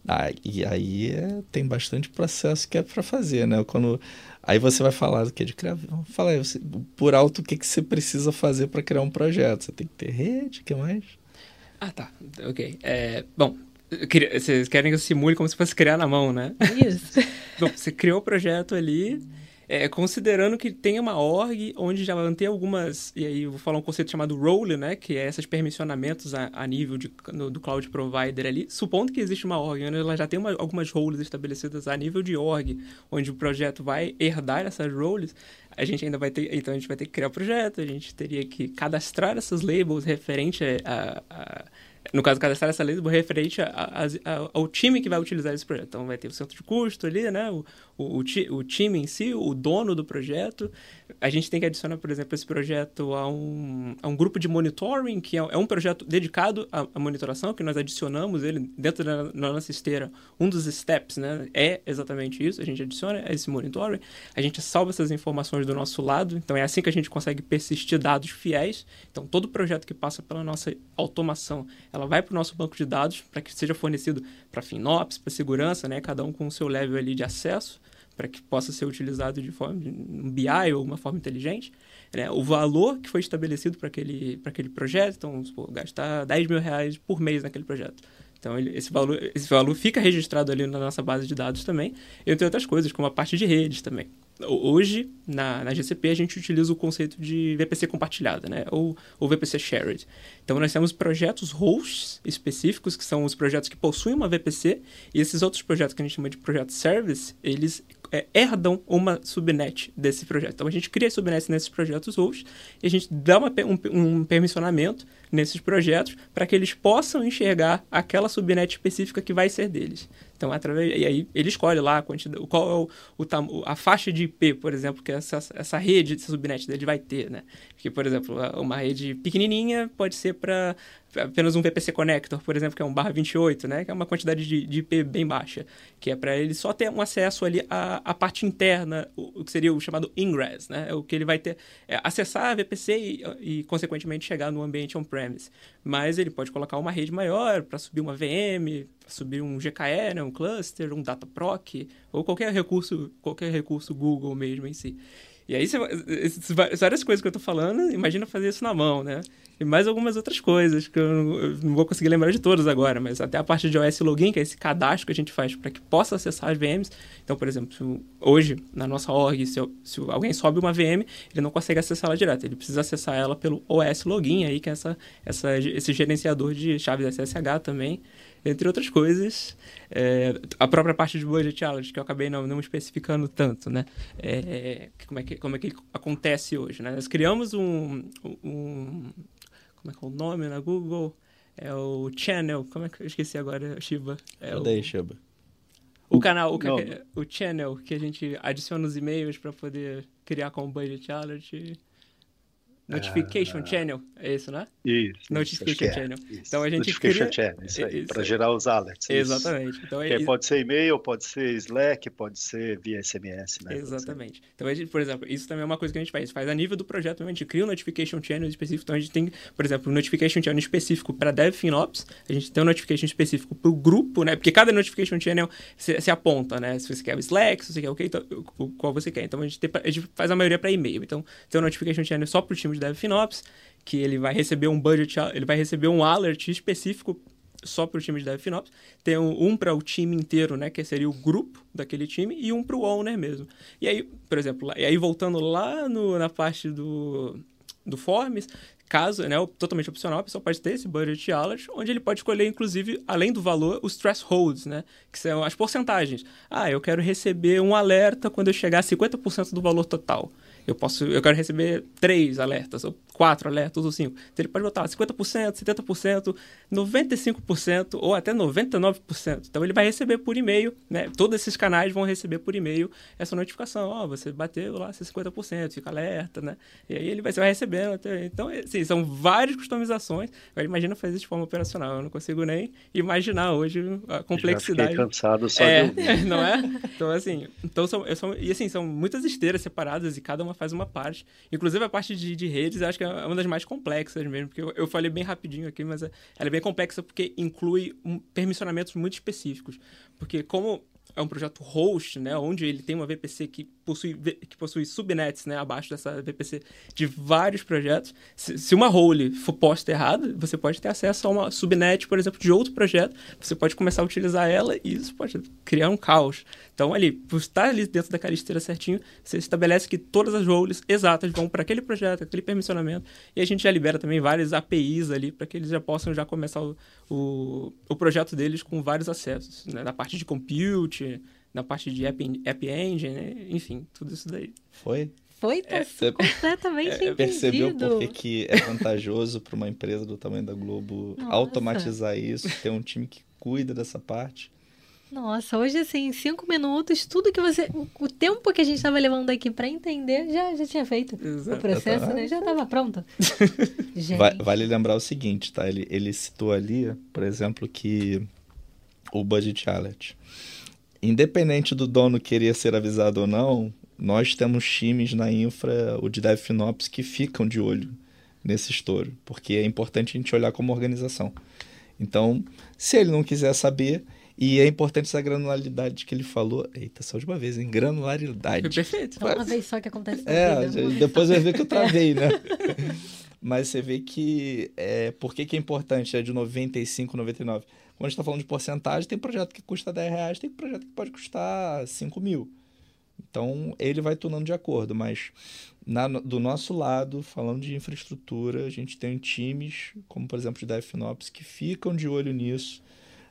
Ah, e aí é, tem bastante processo que é para fazer, né? Quando aí você vai falar do que de criar, fala aí, você, por alto o que que você precisa fazer para criar um projeto. Você tem que ter rede, o que mais? Ah, tá. OK. É, bom, queria, vocês querem que eu simule como se fosse criar na mão, né? Isso. bom, você criou o projeto ali, é, considerando que tem uma org onde já tem algumas, e aí eu vou falar um conceito chamado role, né, que é esses permissionamentos a, a nível de, no, do cloud provider ali, supondo que existe uma org, onde ela já tem uma, algumas roles estabelecidas a nível de org, onde o projeto vai herdar essas roles, a gente ainda vai ter, então a gente vai ter que criar o projeto, a gente teria que cadastrar essas labels referente a, a, a no caso, cadastrar essa label referente a, a, a, ao time que vai utilizar esse projeto. Então, vai ter o centro de custo ali, né? O, o, o, ti, o, time em si, o dono do projeto. A gente tem que adicionar, por exemplo, esse projeto a um, a um grupo de monitoring, que é, é um projeto dedicado à, à, monitoração, que nós adicionamos ele dentro da, da, nossa esteira. Um dos steps, né? É exatamente isso. A gente adiciona esse monitoring. A gente salva essas informações do nosso lado. Então, é assim que a gente consegue persistir dados fiéis. Então, todo projeto que passa pela nossa automação, ela vai para o nosso banco de dados para que seja fornecido para FinOps, para segurança, né? Cada um com o seu level ali de acesso para que possa ser utilizado de forma de um BI ou uma forma inteligente. Né? O valor que foi estabelecido para aquele, aquele projeto, então, supor, gastar 10 mil reais por mês naquele projeto. Então, ele, esse, valor, esse valor fica registrado ali na nossa base de dados também, entre outras coisas, como a parte de redes também. Hoje, na, na GCP, a gente utiliza o conceito de VPC compartilhada, né? ou, ou VPC shared. Então, nós temos projetos hosts específicos, que são os projetos que possuem uma VPC, e esses outros projetos que a gente chama de projeto service, eles é, herdam uma subnet desse projeto. Então, a gente cria subnets nesses projetos hosts, e a gente dá uma, um, um permissionamento nesses projetos para que eles possam enxergar aquela subnet específica que vai ser deles. Então, através, e aí ele escolhe lá a quantidade, qual é o, o, a faixa de IP, por exemplo, que essa, essa rede de subnet dele vai ter, né? Que, por exemplo, uma rede pequenininha pode ser para apenas um VPC connector, por exemplo, que é um barra 28, né? Que é uma quantidade de, de IP bem baixa, que é para ele só ter um acesso ali à, à parte interna, o, o, que seria o chamado ingress, né? É o que ele vai ter, é, acessar a VPC e, e, consequentemente, chegar no ambiente on-premise. Mas ele pode colocar uma rede maior para subir uma VM, subir um GKE, né? um cluster, um dataproc, ou qualquer recurso, qualquer recurso Google mesmo em si. E aí, várias coisas que eu estou falando, imagina fazer isso na mão, né? E mais algumas outras coisas, que eu não, eu não, vou conseguir lembrar de todas agora, mas até a parte de OS Login, que é esse cadastro que a gente faz para que possa acessar as VMs. Então, por exemplo, hoje, na nossa org, se, eu, se alguém sobe uma VM, ele não consegue acessá-la direto, ele precisa acessar ela pelo OS Login, aí, que é essa, essa, esse gerenciador de chaves SSH também entre outras coisas. É, a própria parte de budget challenge, que eu acabei não, não especificando tanto, né? É, como, é que, como é que acontece hoje, né? Nós criamos um, um... Como é que é o nome na Google? É o channel. Como é que eu esqueci agora, Shiba? É o... Daí, Shiba. O canal, o, o channel que a gente adiciona os e-mails para poder criar com o budget challenge. Notification ah, Channel, é isso, né? Isso. Notification isso, Channel. É, então a gente Notification cria... Channel, isso aí, para gerar os alerts. Exatamente. Então, é... pode ser e-mail, pode ser Slack, pode ser via SMS, né? Exatamente. Então, a gente, por exemplo, isso também é uma coisa que a gente faz. Faz a nível do projeto, a gente cria um Notification Channel específico. Então, a gente tem, por exemplo, um Notification Channel específico para Dev FinOps, a gente tem um Notification específico para o grupo, né? Porque cada Notification Channel se, se, aponta, né? Se você quer o Slack, se você quer o, que, então, qual você quer. Então, a gente, tem, a gente faz a maioria para e-mail. Então, tem um Notification Channel só para o time de Dev FinOps, que ele vai receber um budget, ele vai receber um alert específico só para o time de DevFinops. Tem um para o time inteiro, né, que seria o grupo daquele time, e um para o owner mesmo. E aí, por exemplo, lá, e aí voltando lá no, na parte do, do Forms, caso, né, totalmente opcional, a pessoa pode ter esse budget alert, onde ele pode escolher, inclusive, além do valor, os thresholds, né, que são as porcentagens. Ah, eu quero receber um alerta quando eu chegar a 50% do valor total. Eu posso, eu quero receber três alertas, quatro alertas, ou cinco. Então ele pode botar 50%, 70%, 95% ou até 99%. Então ele vai receber por e-mail, né? Todos esses canais vão receber por e-mail essa notificação. Ó, oh, você bateu lá 50%, fica alerta, né? E aí ele vai, você vai recebendo. Até... Então, assim, são várias customizações. Agora imagina fazer isso de forma operacional. Eu não consigo nem imaginar hoje a complexidade. Já cansado só é, de não é? Então, assim, então são, são, e assim, são muitas esteiras separadas e cada uma faz uma parte. Inclusive a parte de, de redes, eu acho que é uma das mais complexas mesmo, porque eu, eu falei bem rapidinho aqui, mas é, ela é bem complexa porque inclui um, permissionamentos muito específicos. Porque como é um projeto host, né, onde ele tem uma VPC que possui, que possui subnets né, abaixo dessa VPC de vários projetos. Se, se, uma role for posta errada, você pode ter acesso a uma subnet, por exemplo, de outro projeto. Você pode começar a utilizar ela e isso pode criar um caos. Então, ali, por estar ali dentro daquela esteira certinho, você estabelece que todas as roles exatas vão para aquele projeto, aquele permissionamento, e a gente já libera também várias APIs ali para que eles já possam já começar o, o, o projeto deles com vários acessos, né, na parte de compute, na parte de App, app Engine, né? enfim, tudo isso daí. Foi? foi, tá é, completamente é, entendido. Percebeu por que, que é vantajoso para uma empresa do tamanho da Globo Nossa. automatizar isso, ter um time que cuida dessa parte? Nossa, hoje assim, em cinco minutos, tudo que você. O tempo que a gente estava levando aqui para entender já, já tinha feito. Exato. O processo, né? Já estava pronto. vale lembrar o seguinte, tá? Ele, ele citou ali, por exemplo, que o budget alert. Independente do dono querer ser avisado ou não, nós temos times na infra, o de DevFinops, que ficam de olho nesse estouro, porque é importante a gente olhar como organização. Então, se ele não quiser saber, e é importante essa granularidade que ele falou. Eita, só de uma vez, em granularidade. Foi perfeito. Só uma vez só que acontece. É, vida, depois vai ver que eu travei, né? Mas você vê que. É, por que, que é importante? É de 95, 99. Quando a gente está falando de porcentagem, tem projeto que custa 10 reais, tem projeto que pode custar 5 mil. Então, ele vai tunando de acordo, mas na, do nosso lado, falando de infraestrutura, a gente tem times, como por exemplo de DevFinops, que ficam de olho nisso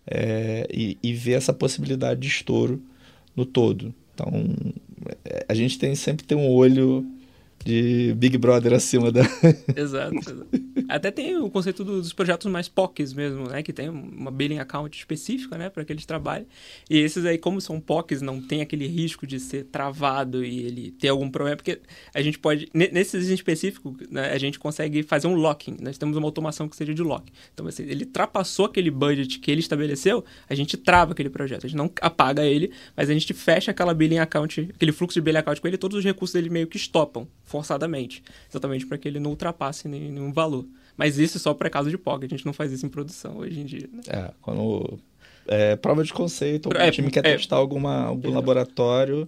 é, e, e ver essa possibilidade de estouro no todo. Então, é, a gente tem sempre tem um olho de Big Brother acima da. exato, exato. Até tem o conceito dos projetos mais POCs mesmo, né? Que tem uma billing account específica, né? Para que eles trabalhem. E esses aí, como são POCs, não tem aquele risco de ser travado e ele ter algum problema, porque a gente pode. Nesses em específico, né, a gente consegue fazer um locking. Nós temos uma automação que seja de lock. Então, assim, ele ultrapassou aquele budget que ele estabeleceu, a gente trava aquele projeto. A gente não apaga ele, mas a gente fecha aquela billing account, aquele fluxo de billing account com ele, todos os recursos dele meio que stopam forçadamente, exatamente para que ele não ultrapasse nenhum valor. Mas isso só para caso de POC, a gente não faz isso em produção hoje em dia. Né? É, quando é, prova de conceito, o é, time quer é, testar alguma, algum é. laboratório,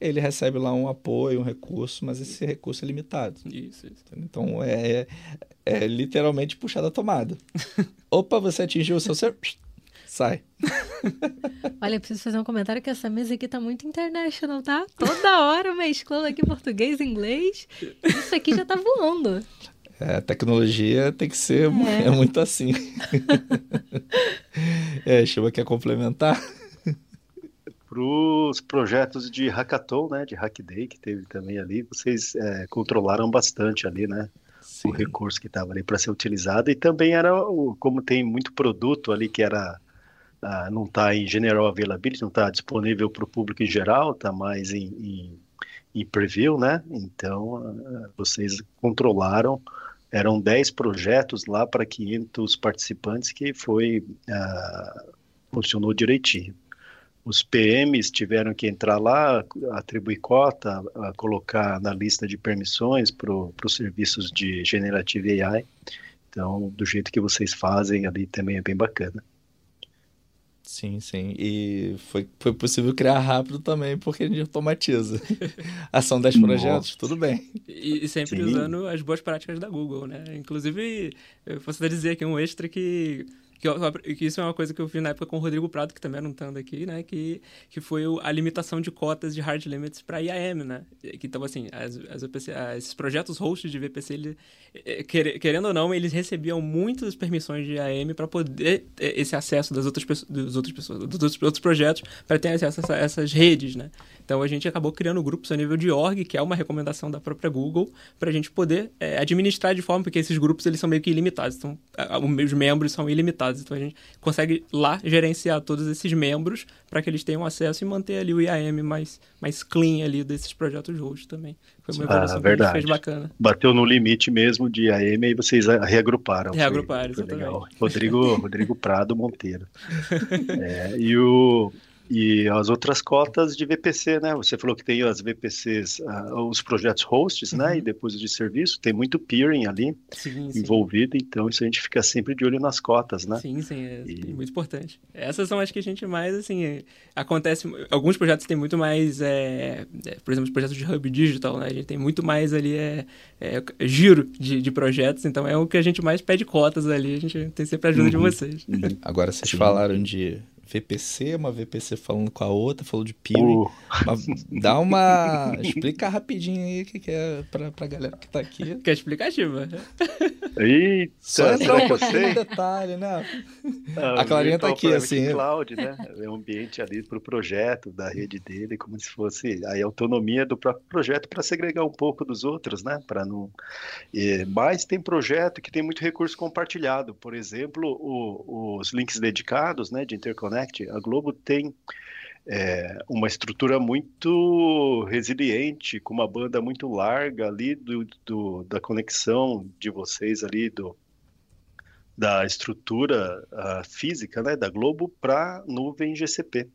ele recebe lá um apoio, um recurso, mas esse recurso é limitado. Isso, isso. Então é, é, é literalmente puxar da tomada. Opa, você atingiu o seu sai. Olha, preciso fazer um comentário que essa mesa aqui tá muito international, tá? Toda hora mesclando aqui português e inglês. Isso aqui já tá voando. É, a tecnologia tem que ser é. é muito assim. é, chama aqui a complementar. Para os projetos de hackathon, né, de hack day que teve também ali, vocês é, controlaram bastante ali, né? Sim. O recurso que estava ali para ser utilizado e também era o, como tem muito produto ali que era ah, não está em general availability, não está disponível para o público em geral, está mais em, em, em, preview, né? Então, ah, vocês controlaram, eram 10 projetos lá para 500 participantes que foi, ah, funcionou direitinho. Os PMs tiveram que entrar lá, atribuir cota, colocar na lista de permissões para os serviços de Generative AI. Então, do jeito que vocês fazem ali também é bem bacana. Sim, sim. E foi, foi possível criar rápido também, porque a gente automatiza. Ação 10 projetos, tudo bem. E, e sempre sim. usando as boas práticas da Google, né? Inclusive, eu posso dizer aqui um extra que que, que, isso é uma coisa que eu vi na época com o Rodrigo Prado, que também era um tando aqui, né? Que, que foi a limitação de cotas de hard limits para IAM, né? Que, então, assim, as, as VPC, esses projetos hosts de VPC, ele, é, querendo ou não, eles recebiam muitas permissões de IAM para poder esse acesso das outras, das outras pessoas, dos outros, outros projetos, para ter acesso a essas redes, né? Então a gente acabou criando grupos a nível de org, que é uma recomendação da própria Google, para a gente poder é, administrar de forma, porque esses grupos eles são meio que ilimitados, então os membros são ilimitados, então a gente consegue lá gerenciar todos esses membros para que eles tenham acesso e manter ali o IAM mais, mais clean ali desses projetos host também. Foi uma evolução ah, verdade. que a gente fez bacana. Bateu no limite mesmo de IAM e vocês reagruparam. Reagruparam, foi, foi legal. Rodrigo, Rodrigo Prado Monteiro. é, e o e as outras cotas de VPC, né? Você falou que tem as VPCs, uh, ah, os projetos hosts, né? uhum. né? E depois de serviço, tem muito peering ali sim, envolvido, sim. então isso a gente fica sempre de olho nas cotas, né? Sim, sim, é e... muito importante. Essas são as que a gente mais, assim, acontece, alguns projetos têm muito mais, é, é, por exemplo, os projetos de Hub Digital, né? A gente tem muito mais ali, é, é, giro de, de, projetos, então é o que a gente mais pede cotas ali, a gente tem sempre a ajuda uhum. de vocês. Uhum. Agora, vocês falaram de VPC, uma VPC falando com a outra, falou de peering. Uh. Dá uma. Explica rapidinho aí o que, que é pra, pra galera que tá aqui. Quer explicativa? Eita, Só entrar um pouquinho no detalhe, né? Ah, a Clarinha tá aqui, assim. Cloud, né? É um ambiente ali pro projeto da rede dele, como se fosse a autonomia do próprio projeto para segregar um pouco dos outros, né? Para não. E, mas tem projeto que tem muito recurso compartilhado. Por exemplo, o, os links dedicados, né? De interconnect A Globo tem é, uma estrutura muito resiliente, com uma banda muito larga ali do, do da conexão de vocês ali do da estrutura física né, da Globo para nuvem GCP.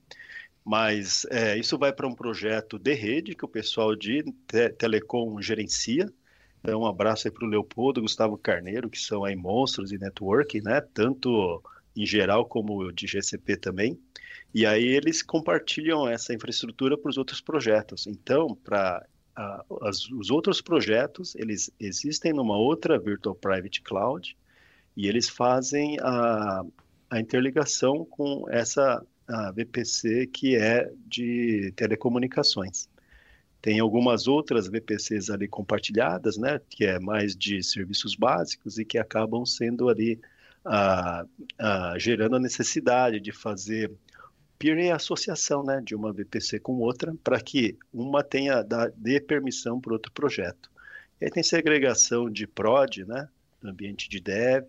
Mas é, isso vai para um projeto de rede que o pessoal de te Telecom gerencia. Então, um abraço aí para o Leopoldo, Gustavo Carneiro, que são aí monstros de networking, né? Tanto em geral, como de GCP também. E aí eles compartilham essa infraestrutura para os outros projetos. Então, para os outros projetos, eles existem numa outra Virtual Private Cloud e eles fazem a, a interligação com essa VPC que é de telecomunicações. Tem algumas outras VPCs ali compartilhadas, né, que é mais de serviços básicos e que acabam sendo ali a, a, gerando a necessidade de fazer peering associação né, de uma VPC com outra para que uma tenha da, dê permissão para outro projeto. E aí tem segregação de prod, né, ambiente de dev,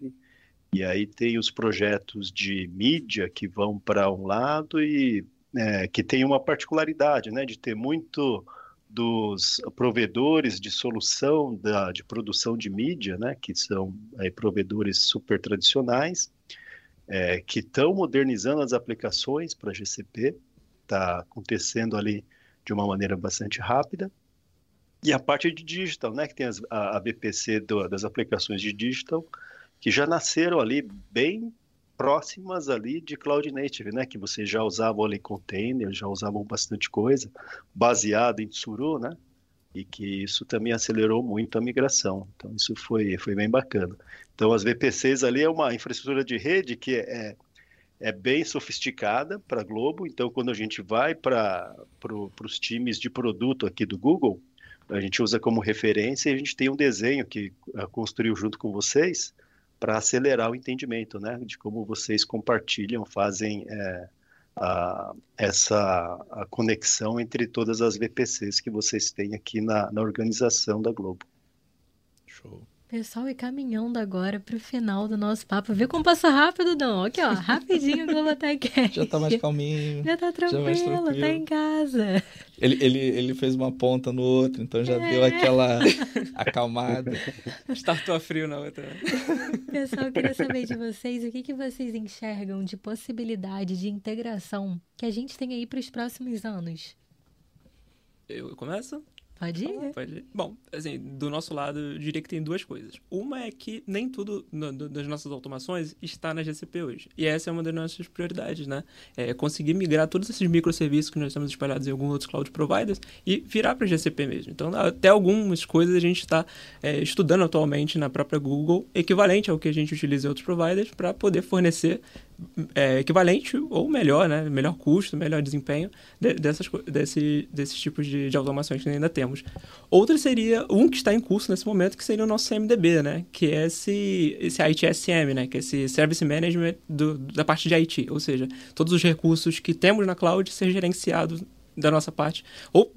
e aí tem os projetos de mídia que vão para um lado e é, que tem uma particularidade, né, de ter muito dos provedores de solução da, de produção de mídia, né, que são aí, provedores super tradicionais, é, que estão modernizando as aplicações para GCP, está acontecendo ali de uma maneira bastante rápida. E a parte de digital, né, que tem as, a, do, das aplicações de digital, que já nasceram ali bem próximas ali de Cloud Native, né? Que vocês já usavam ali container, já usavam bastante coisa, baseado em Tsuru, né? E que isso também acelerou muito a migração. Então, isso foi, foi bem bacana. Então, as VPCs ali é uma infraestrutura de rede que é, é bem sofisticada para Globo. Então, quando a gente vai para pro, os times de produto aqui do Google, a gente usa como referência e a gente tem um desenho que uh, construiu junto com vocês, para acelerar o entendimento, né, de como vocês compartilham, fazem é, a, essa a conexão entre todas as VPCs que vocês têm aqui na, na organização da Globo. Show. Pessoal, e caminhando agora para o final do nosso papo. Vê como passa rápido, não. Aqui, ó, rapidinho o Globotech. Já tá mais calminho. Já tá tranquilo, já tranquilo. tá em casa. Ele, ele, ele fez uma ponta no outro, então já é. deu aquela acalmada. Startou a frio na outra. Pessoal, eu queria saber de vocês o que, que vocês enxergam de possibilidade de integração que a gente tem aí para os próximos anos. Eu começo? Pode ir. Pode ir. Bom, assim, do nosso lado, eu diria que tem duas coisas. Uma é que nem tudo no, no, das nossas automações está na GCP hoje. E essa é uma das nossas prioridades, né? É conseguir migrar todos esses microserviços que nós temos espalhados em alguns outros cloud providers e virar para GCP mesmo. Então, até algumas coisas a gente está é, estudando atualmente na própria Google, equivalente ao que a gente utiliza em outros providers, para poder fornecer é, equivalente ou melhor, né? Melhor custo, melhor desempenho de, dessas, desse, desses tipos de, de automações que ainda temos. Outra seria um que está em curso nesse momento, que seria o nosso CMDB, né? Que é esse, esse ITSM, né? Que é esse Service Management do, da parte de IT. Ou seja, todos os recursos que temos na cloud ser gerenciados da nossa parte, ou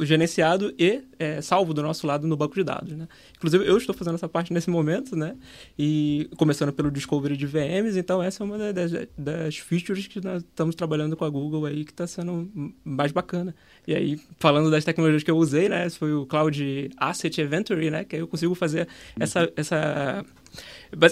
gerenciado e é, salvo do nosso lado no banco de dados, né? Inclusive, eu estou fazendo essa parte nesse momento, né? E começando pelo discovery de VMs, então essa é uma das, das features que nós estamos trabalhando com a Google aí, que está sendo mais bacana. E aí, falando das tecnologias que eu usei, né? Esse foi o Cloud Asset Inventory, né? Que aí eu consigo fazer essa, uhum. essa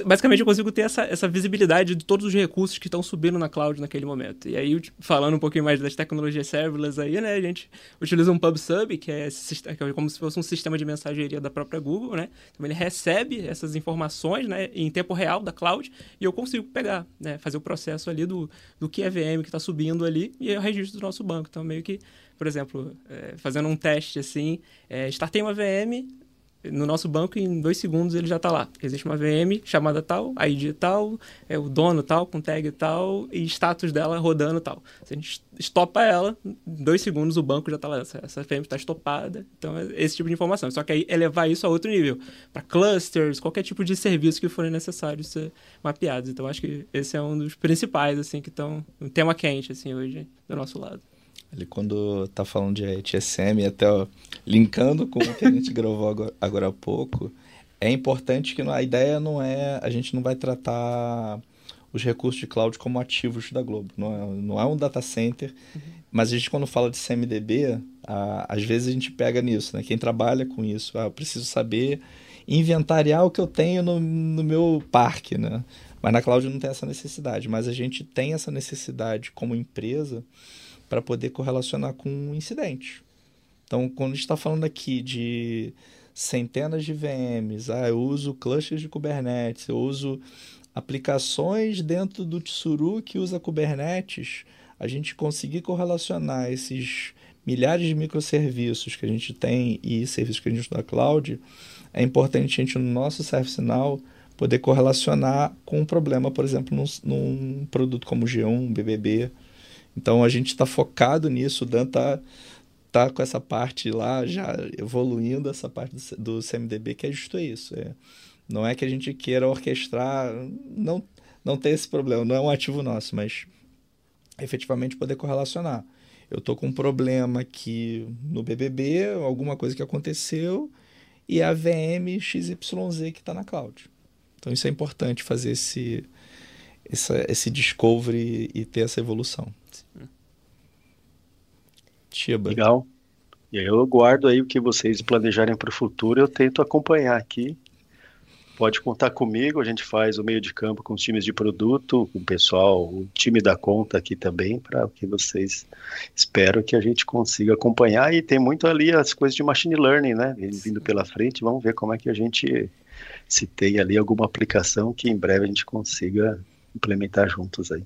Basicamente, eu consigo ter essa, essa visibilidade de todos os recursos que estão subindo na cloud naquele momento. E aí, falando um pouquinho mais das tecnologias serverless aí, né? A gente utiliza um PubSub, que é, que é como se fosse um sistema de mensageria da própria Google, né? Então, ele recebe essas informações, né? Em tempo real da cloud e eu consigo pegar, né? Fazer o processo ali do, do que é VM que está subindo ali e eu registro do nosso banco. Então, meio que, por exemplo, é, fazendo um teste assim, é, startei uma VM, no nosso banco, em dois segundos ele já está lá. Existe uma VM chamada tal, ID tal, é o dono tal, com tag tal, e status dela rodando tal. Se a gente estopa ela, em dois segundos o banco já está lá. Essa, essa VM está estopada. Então, é esse tipo de informação. Só que aí elevar isso a outro nível. Para clusters, qualquer tipo de serviço que forem necessários ser mapeados. Então, acho que esse é um dos principais, assim, que estão... Um tema quente, assim, hoje, do nosso lado. Ali quando tá falando de TSM, até ó, linkando com o que a gente gravou agora, agora há pouco, é importante que a ideia não é, a gente não vai tratar os recursos de cloud como ativos da Globo. Não é, não é um data center, uhum. mas a gente quando fala de CMDB, a, às vezes a gente pega nisso, né? Quem trabalha com isso, ah, eu preciso saber inventariar o que eu tenho no, no meu parque, né? Mas na cloud não tem essa necessidade, mas a gente tem essa necessidade como empresa para poder correlacionar com um incidente. Então, quando a gente está falando aqui de centenas de VMs, ah, eu uso clusters de Kubernetes, eu uso aplicações dentro do Tsuru que usa Kubernetes, a gente conseguir correlacionar esses milhares de microserviços que a gente tem e serviços que a gente usa na cloud, é importante a gente, no nosso ServiceNow, poder correlacionar com um problema, por exemplo, num, num produto como G1, BBB, então a gente está focado nisso, o Dan está tá com essa parte lá já evoluindo essa parte do, CMDB que é justo isso. É, não é que a gente queira orquestrar, não, não tem esse problema, não é um ativo nosso, mas efetivamente poder correlacionar. Eu estou com um problema aqui no BBB, alguma coisa que aconteceu, e a VM XYZ que está na cloud. Então isso é importante fazer esse, esse discovery e ter essa evolução. Legal. E aí eu guardo aí o que vocês planejarem para o futuro, eu tento acompanhar aqui. Pode contar comigo, a gente faz o meio de campo com os times de produto, com o pessoal, o time da conta aqui também, para que vocês espero que a gente consiga acompanhar. E tem muito ali as coisas de machine learning, né? Vindo pela frente, vamos ver como é que a gente se tem ali alguma aplicação que em breve a gente consiga implementar juntos aí.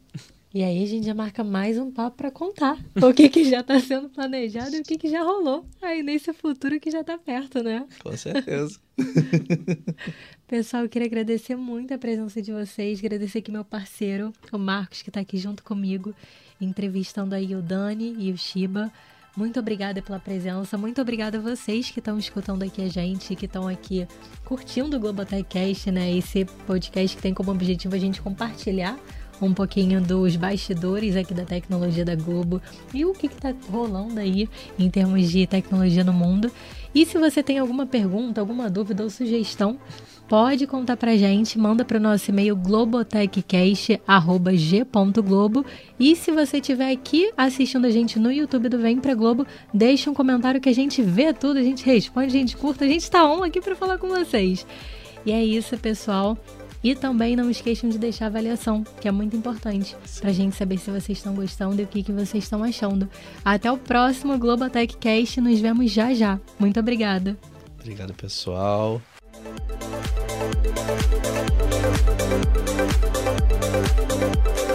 E aí a gente já marca mais um papo para contar o que, que já está sendo planejado e o que, que já rolou aí nesse futuro que já está perto, né? Com certeza. Pessoal, eu queria agradecer muito a presença de vocês, agradecer aqui meu parceiro, o Marcos, que está aqui junto comigo, entrevistando aí o Dani e o Shiba. Muito obrigada pela presença, muito obrigada a vocês que estão escutando aqui a gente, que estão aqui curtindo o Globotechcast, né? Esse podcast que tem como objetivo a gente compartilhar um pouquinho dos bastidores aqui da tecnologia da Globo e o que está rolando aí em termos de tecnologia no mundo. E se você tem alguma pergunta, alguma dúvida ou sugestão, pode contar pra gente, manda para o nosso e-mail globotechcast.g.globo e se você estiver aqui assistindo a gente no YouTube do Vem Pra Globo, deixa um comentário que a gente vê tudo, a gente responde, a gente curta, a gente está on aqui para falar com vocês. E é isso, pessoal. E também não esqueçam de deixar avaliação, que é muito importante, para a gente saber se vocês estão gostando e o que, que vocês estão achando. Até o próximo Globotech Cast, nos vemos já já. Muito obrigada. Obrigado, pessoal. Thank you.